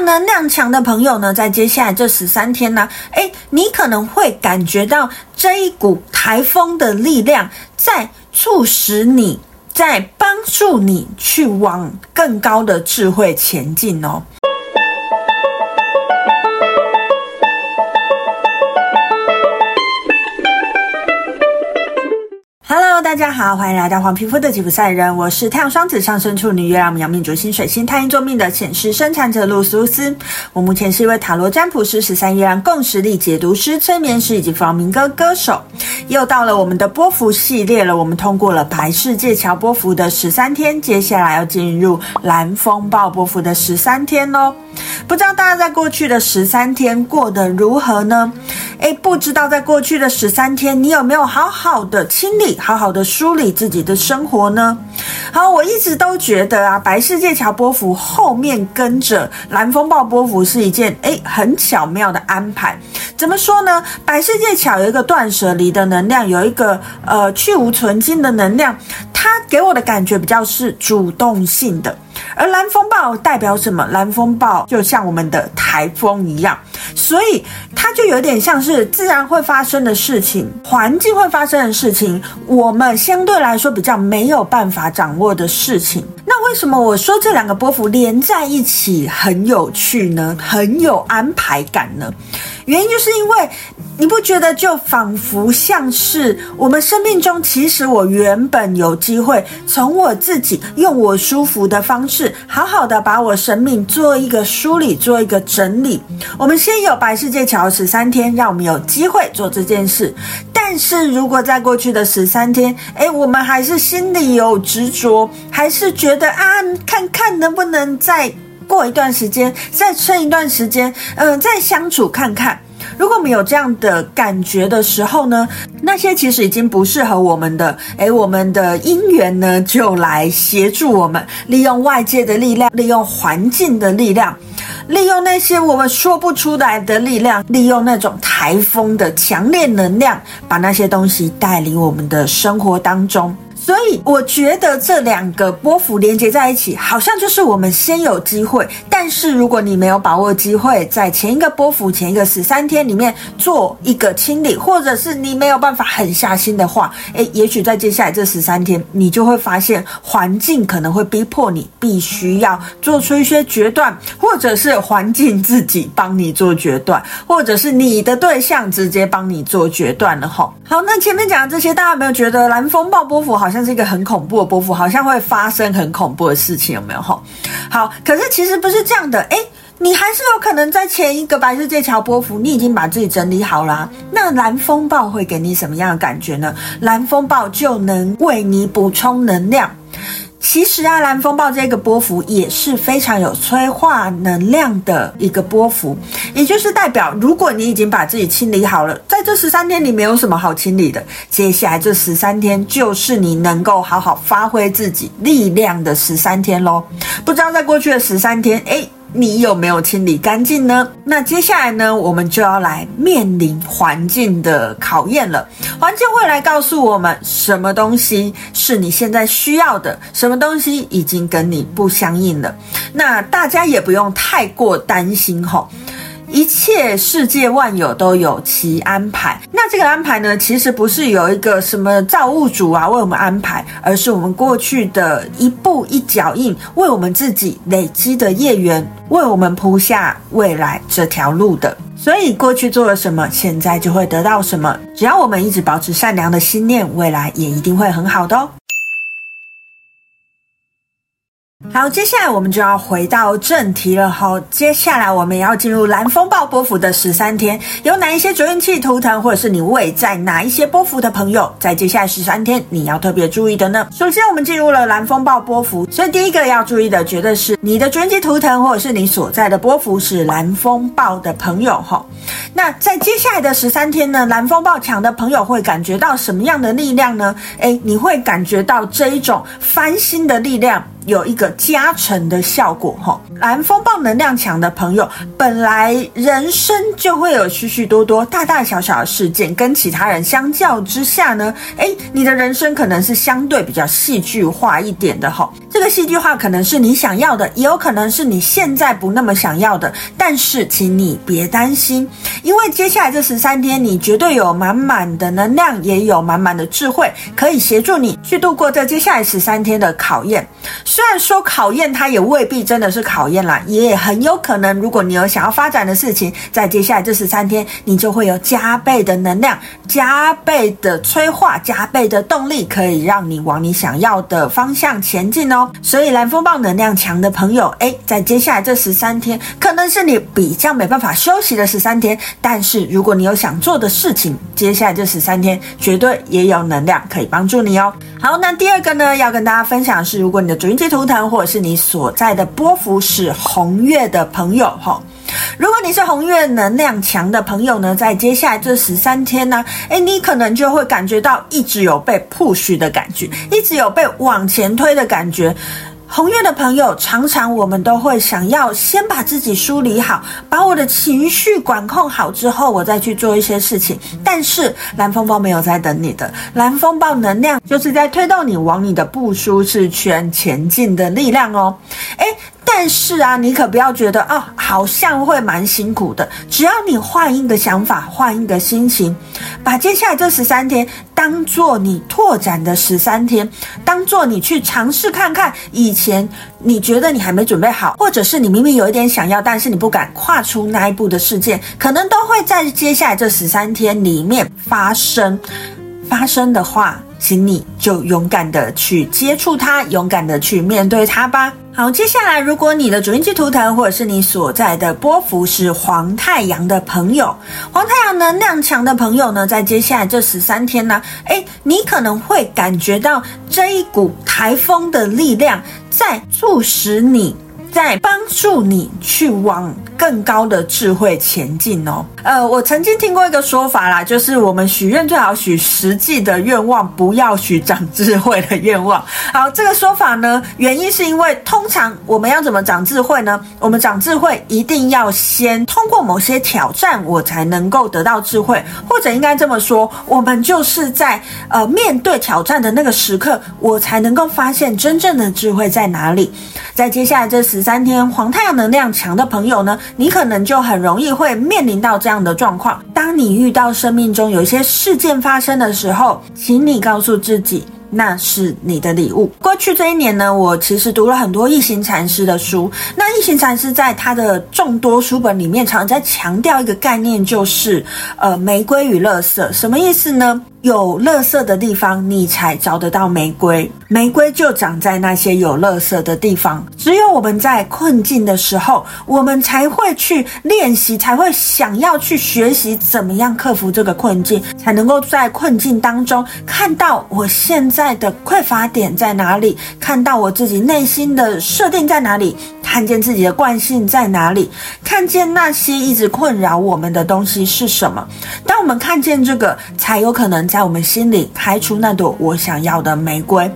能量强的朋友呢，在接下来这十三天呢，诶，你可能会感觉到这一股台风的力量，在促使你，在帮助你去往更高的智慧前进哦。大家好，欢迎来到黄皮肤的吉普赛人，我是太阳双子上升处女月亮冥王星水星太阴坐命的前世生产者露苏斯。我目前是一位塔罗占卜师、十三月亮共识力解读师、催眠师以及弗朗明哥歌手。又到了我们的波符系列了，我们通过了白世界桥波符的十三天，接下来要进入蓝风暴波符的十三天喽。不知道大家在过去的十三天过得如何呢？诶，不知道在过去的十三天，你有没有好好的清理、好好的梳理自己的生活呢？好，我一直都觉得啊，白世界桥波符后面跟着蓝风暴波符是一件诶很巧妙的安排。怎么说呢？白世界桥有一个断舍离的能量，有一个呃去无存菁的能量，它给我的感觉比较是主动性的。而蓝风暴代表什么？蓝风暴就像我们的台风一样，所以它就有点像是自然会发生的事情，环境会发生的事情，我们相对来说比较没有办法掌握的事情。那为什么我说这两个波幅连在一起很有趣呢？很有安排感呢？原因就是因为你不觉得就仿佛像是我们生命中，其实我原本有机会从我自己用我舒服的方式，好好的把我生命做一个梳理，做一个整理。我们先有白世界桥十三天，让我们有机会做这件事。但是如果在过去的十三天，诶，我们还是心里有执着，还是觉得啊，看看能不能再。过一段时间，再撑一段时间，嗯、再相处看看。如果我们有这样的感觉的时候呢，那些其实已经不适合我们的，诶，我们的姻缘呢，就来协助我们，利用外界的力量，利用环境的力量，利用那些我们说不出来的力量，利用那种台风的强烈能量，把那些东西带离我们的生活当中。所以我觉得这两个波幅连接在一起，好像就是我们先有机会。但是如果你没有把握机会，在前一个波幅前一个十三天里面做一个清理，或者是你没有办法狠下心的话，诶，也许在接下来这十三天，你就会发现环境可能会逼迫你必须要做出一些决断，或者是环境自己帮你做决断，或者是你的对象直接帮你做决断了齁。好，那前面讲的这些，大家有没有觉得蓝风暴波幅好像？像是一个很恐怖的波幅，好像会发生很恐怖的事情，有没有？吼，好，可是其实不是这样的，诶，你还是有可能在前一个白日界桥波幅，你已经把自己整理好了。那蓝风暴会给你什么样的感觉呢？蓝风暴就能为你补充能量。其实啊，蓝风暴这个波幅也是非常有催化能量的一个波幅，也就是代表，如果你已经把自己清理好了，在这十三天里没有什么好清理的，接下来这十三天就是你能够好好发挥自己力量的十三天喽。不知道在过去的十三天，诶你有没有清理干净呢？那接下来呢，我们就要来面临环境的考验了。环境会来告诉我们，什么东西是你现在需要的，什么东西已经跟你不相应了。那大家也不用太过担心吼。一切世界万有都有其安排。那这个安排呢，其实不是有一个什么造物主啊为我们安排，而是我们过去的一步一脚印，为我们自己累积的业缘，为我们铺下未来这条路的。所以过去做了什么，现在就会得到什么。只要我们一直保持善良的心念，未来也一定会很好的哦。好，接下来我们就要回到正题了。好，接下来我们也要进入蓝风暴波幅的十三天，有哪一些主运气图腾，或者是你位在哪一些波幅的朋友，在接下来十三天你要特别注意的呢？首先，我们进入了蓝风暴波幅，所以第一个要注意的，绝对是你的主运气图腾，或者是你所在的波幅是蓝风暴的朋友。哈，那在接下来的十三天呢，蓝风暴强的朋友会感觉到什么样的力量呢？诶，你会感觉到这一种翻新的力量。有一个加成的效果哈。蓝风暴能量强的朋友，本来人生就会有许许多多大大小小的事件，跟其他人相较之下呢，诶，你的人生可能是相对比较戏剧化一点的哈。这个戏剧化可能是你想要的，也有可能是你现在不那么想要的。但是，请你别担心，因为接下来这十三天，你绝对有满满的能量，也有满满的智慧，可以协助你去度过这接下来十三天的考验。虽然说考验它也未必真的是考验啦，也很有可能，如果你有想要发展的事情，在接下来这十三天，你就会有加倍的能量、加倍的催化、加倍的动力，可以让你往你想要的方向前进哦。所以蓝风暴能量强的朋友，诶，在接下来这十三天，可能是你比较没办法休息的十三天。但是如果你有想做的事情，接下来这十三天绝对也有能量可以帮助你哦。好，那第二个呢，要跟大家分享的是，如果你的主印图腾或者是你所在的波幅是红月的朋友，哈。如果你是红月能量强的朋友呢，在接下来这十三天呢，诶，你可能就会感觉到一直有被 push 的感觉，一直有被往前推的感觉。红月的朋友，常常我们都会想要先把自己梳理好，把我的情绪管控好之后，我再去做一些事情。但是蓝风暴没有在等你的，蓝风暴能量就是在推动你往你的不舒适圈前进的力量哦。诶但是啊，你可不要觉得、哦，好像会蛮辛苦的。只要你换一个想法，换一个心情，把接下来这十三天当做你拓展的十三天，当做你去尝试看看以前你觉得你还没准备好，或者是你明明有一点想要，但是你不敢跨出那一步的事件，可能都会在接下来这十三天里面发生。发生的话，请你就勇敢的去接触它，勇敢的去面对它吧。好，接下来，如果你的主印记图腾或者是你所在的波幅是黄太阳的朋友，黄太阳能量强的朋友呢，在接下来这十三天呢，诶，你可能会感觉到这一股台风的力量在促使你。在帮助你去往更高的智慧前进哦。呃，我曾经听过一个说法啦，就是我们许愿最好许实际的愿望，不要许长智慧的愿望。好，这个说法呢，原因是因为通常我们要怎么长智慧呢？我们长智慧一定要先通过某些挑战，我才能够得到智慧，或者应该这么说，我们就是在呃面对挑战的那个时刻，我才能够发现真正的智慧在哪里。在接下来这十三天，黄太阳能量强的朋友呢，你可能就很容易会面临到这样的状况。当你遇到生命中有一些事件发生的时候，请你告诉自己，那是你的礼物。过去这一年呢，我其实读了很多一行禅师的书。那一行禅师在他的众多书本里面，常常在强调一个概念，就是呃，玫瑰与垃圾。什么意思呢？有垃圾的地方，你才找得到玫瑰。玫瑰就长在那些有垃圾的地方。只有我们在困境的时候，我们才会去练习，才会想要去学习怎么样克服这个困境，才能够在困境当中看到我现在爱的匮乏点在哪里，看到我自己内心的设定在哪里，看见自己的惯性在哪里，看见那些一直困扰我们的东西是什么。当我们看见这个，才有可能。在我们心里开出那朵我想要的玫瑰，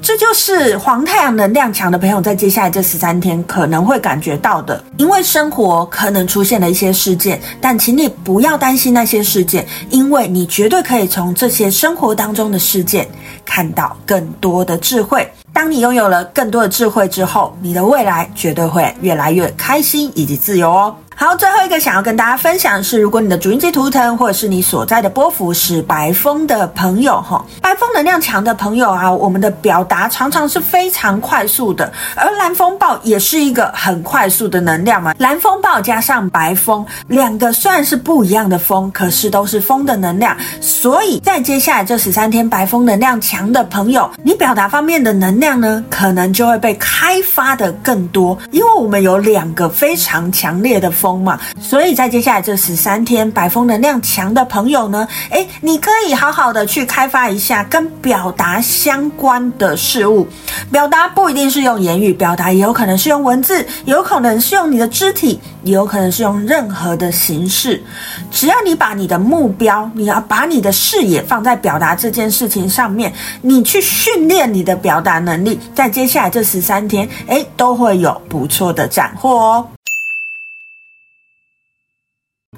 这就是黄太阳能量强的朋友在接下来这十三天可能会感觉到的。因为生活可能出现了一些事件，但请你不要担心那些事件，因为你绝对可以从这些生活当中的事件看到更多的智慧。当你拥有了更多的智慧之后，你的未来绝对会越来越开心以及自由哦。好，最后一个想要跟大家分享的是，如果你的主印记图腾或者是你所在的波幅是白风的朋友，哈，白风能量强的朋友啊，我们的表达常常是非常快速的，而蓝风暴也是一个很快速的能量嘛。蓝风暴加上白风，两个虽然是不一样的风，可是都是风的能量，所以在接下来这十三天，白风能量强的朋友，你表达方面的能量呢，可能就会被开发的更多，因为我们有两个非常强烈的风。风嘛，所以在接下来这十三天，白风能量强的朋友呢，诶，你可以好好的去开发一下跟表达相关的事物。表达不一定是用言语表达，也有可能是用文字，也有可能是用你的肢体，也有可能是用任何的形式。只要你把你的目标，你要把你的视野放在表达这件事情上面，你去训练你的表达能力，在接下来这十三天，诶，都会有不错的斩获哦。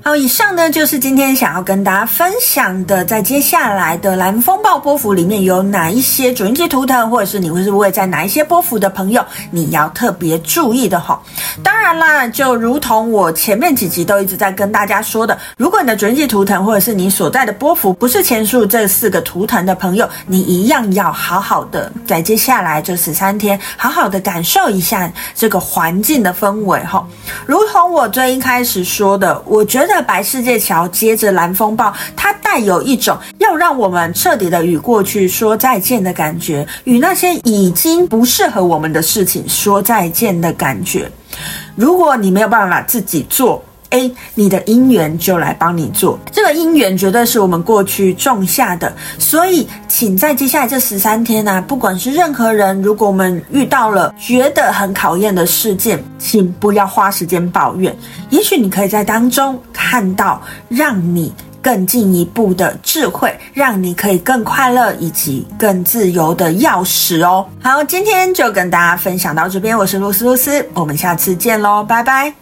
好，以上呢就是今天想要跟大家分享的，在接下来的蓝风暴波幅里面有哪一些主印记图腾，或者是你会是会在哪一些波幅的朋友，你要特别注意的哈。当然啦，就如同我前面几集都一直在跟大家说的，如果你的主印记图腾或者是你所在的波幅不是前述这四个图腾的朋友，你一样要好好的在接下来这十三天，好好的感受一下这个环境的氛围哈。如同我最一开始说的，我觉得。这白世界桥接着蓝风暴，它带有一种要让我们彻底的与过去说再见的感觉，与那些已经不适合我们的事情说再见的感觉。如果你没有办法自己做，诶，你的因缘就来帮你做。这个因缘绝对是我们过去种下的，所以请在接下来这十三天呢、啊，不管是任何人，如果我们遇到了觉得很考验的事件，请不要花时间抱怨。也许你可以在当中看到让你更进一步的智慧，让你可以更快乐以及更自由的钥匙哦。好，今天就跟大家分享到这边，我是露丝露丝，我们下次见喽，拜拜。